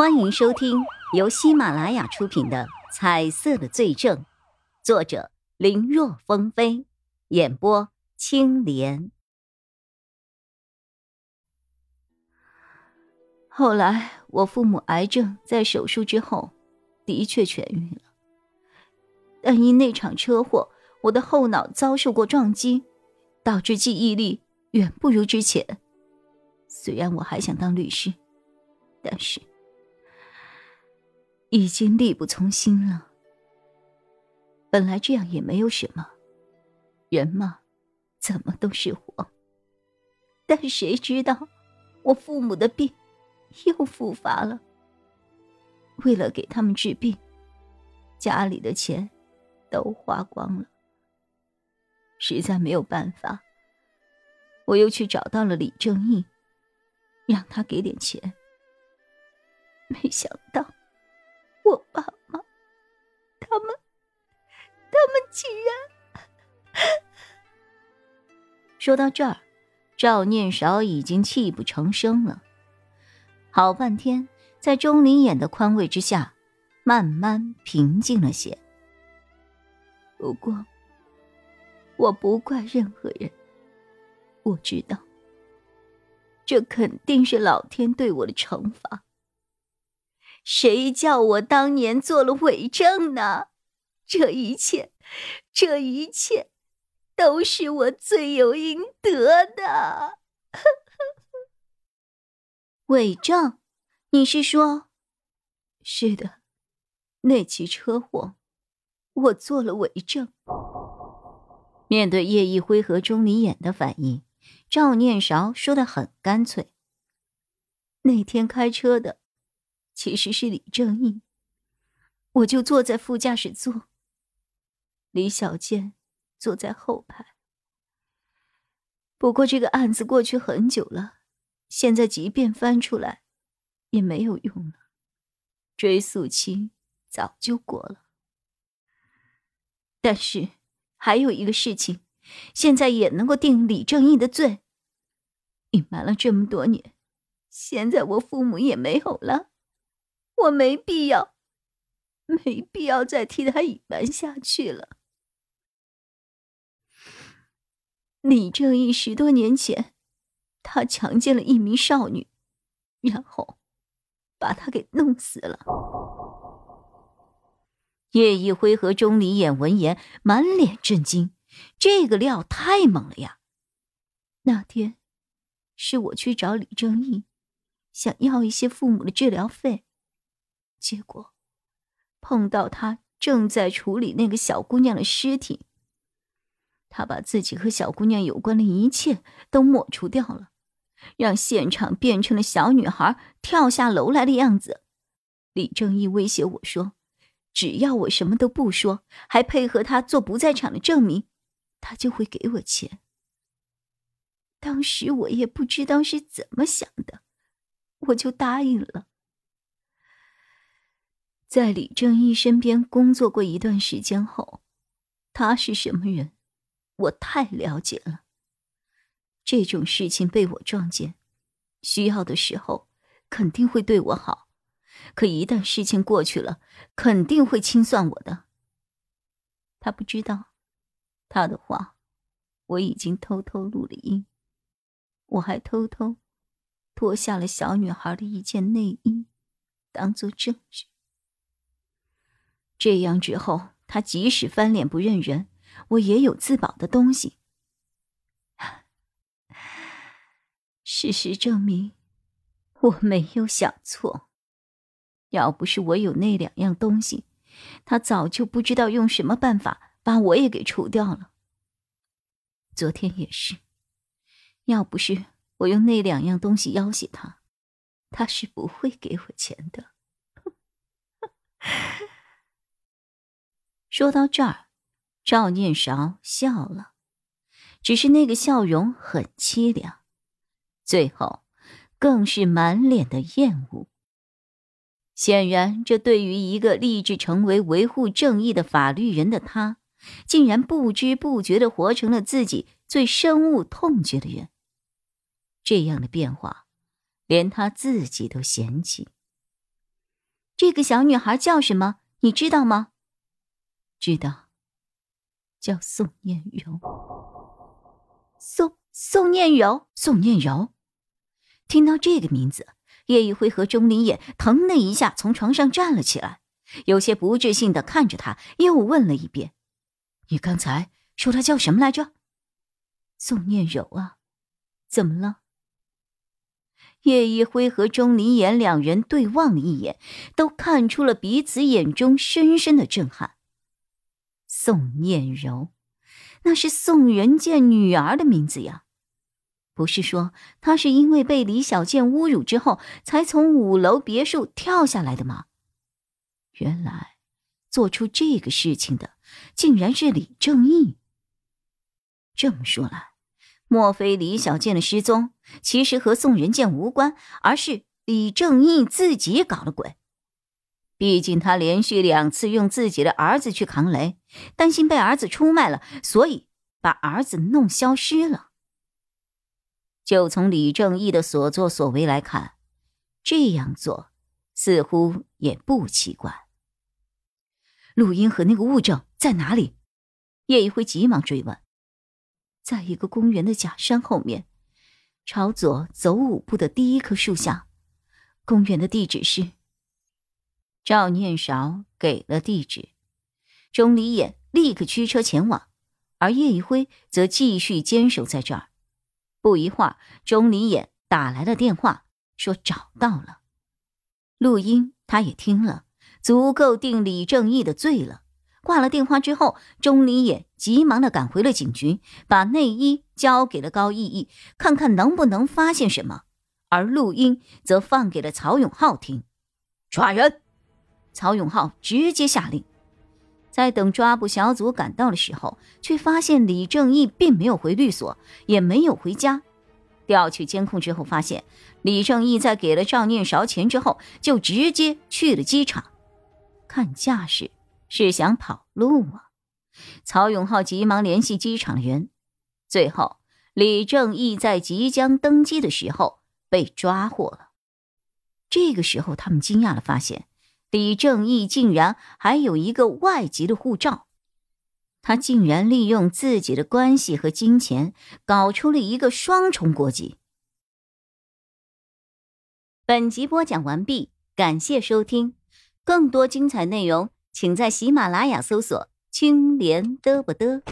欢迎收听由喜马拉雅出品的《彩色的罪证》，作者林若风飞，演播青莲。后来，我父母癌症在手术之后的确痊愈了，但因那场车祸，我的后脑遭受过撞击，导致记忆力远不如之前。虽然我还想当律师，但是……已经力不从心了。本来这样也没有什么，人嘛，怎么都是活。但谁知道，我父母的病又复发了。为了给他们治病，家里的钱都花光了。实在没有办法，我又去找到了李正义，让他给点钱。没想到。我爸妈，他们，他们竟然……说到这儿，赵念少已经泣不成声了。好半天，在钟灵眼的宽慰之下，慢慢平静了些。不过，我不怪任何人。我知道，这肯定是老天对我的惩罚。谁叫我当年做了伪证呢？这一切，这一切，都是我罪有应得的。伪证？你是说？是的，那起车祸，我做了伪证。面对叶一辉和钟离眼的反应，赵念韶说的很干脆：那天开车的。其实是李正义，我就坐在副驾驶座。李小健坐在后排。不过这个案子过去很久了，现在即便翻出来，也没有用了，追诉期早就过了。但是还有一个事情，现在也能够定李正义的罪。隐瞒了这么多年，现在我父母也没有了。我没必要，没必要再替他隐瞒下去了。李正义十多年前，他强奸了一名少女，然后把她给弄死了。叶一辉和钟离眼闻言满脸震惊，这个料太猛了呀！那天是我去找李正义，想要一些父母的治疗费。结果，碰到他正在处理那个小姑娘的尸体。他把自己和小姑娘有关的一切都抹除掉了，让现场变成了小女孩跳下楼来的样子。李正义威胁我说：“只要我什么都不说，还配合他做不在场的证明，他就会给我钱。”当时我也不知道是怎么想的，我就答应了。在李正义身边工作过一段时间后，他是什么人，我太了解了。这种事情被我撞见，需要的时候肯定会对我好，可一旦事情过去了，肯定会清算我的。他不知道，他的话我已经偷偷录了音，我还偷偷脱下了小女孩的一件内衣，当做证据。这样之后，他即使翻脸不认人，我也有自保的东西。事实证明，我没有想错。要不是我有那两样东西，他早就不知道用什么办法把我也给除掉了。昨天也是，要不是我用那两样东西要挟他，他是不会给我钱的。说到这儿，赵念韶笑了，只是那个笑容很凄凉，最后更是满脸的厌恶。显然，这对于一个立志成为维护正义的法律人的他，竟然不知不觉的活成了自己最深恶痛绝的人。这样的变化，连他自己都嫌弃。这个小女孩叫什么？你知道吗？知道，叫宋念柔。宋宋念柔，宋念柔。听到这个名字，叶一辉和钟离眼腾的一下从床上站了起来，有些不置信的看着他，又问了一遍：“你刚才说他叫什么来着？”宋念柔啊，怎么了？叶一辉和钟离言两人对望了一眼，都看出了彼此眼中深深的震撼。宋念柔，那是宋仁健女儿的名字呀。不是说她是因为被李小健侮辱之后，才从五楼别墅跳下来的吗？原来，做出这个事情的，竟然是李正义。这么说来，莫非李小健的失踪其实和宋仁健无关，而是李正义自己搞了鬼？毕竟他连续两次用自己的儿子去扛雷，担心被儿子出卖了，所以把儿子弄消失了。就从李正义的所作所为来看，这样做似乎也不奇怪。录音和那个物证在哪里？叶一辉急忙追问。在一个公园的假山后面，朝左走五步的第一棵树下。公园的地址是。赵念韶给了地址，钟离眼立刻驱车前往，而叶一辉则继续坚守在这儿。不一会儿，钟离眼打来了电话，说找到了。录音他也听了，足够定李正义的罪了。挂了电话之后，钟离眼急忙的赶回了警局，把内衣交给了高逸逸，看看能不能发现什么。而录音则放给了曹永浩听。抓人！曹永浩直接下令。在等抓捕小组赶到的时候，却发现李正义并没有回律所，也没有回家。调取监控之后，发现李正义在给了赵念韶钱之后，就直接去了机场。看架势是想跑路啊！曹永浩急忙联系机场的人。最后，李正义在即将登机的时候被抓获了。这个时候，他们惊讶的发现。李正义竟然还有一个外籍的护照，他竟然利用自己的关系和金钱搞出了一个双重国籍。本集播讲完毕，感谢收听，更多精彩内容请在喜马拉雅搜索“青莲嘚不嘚”。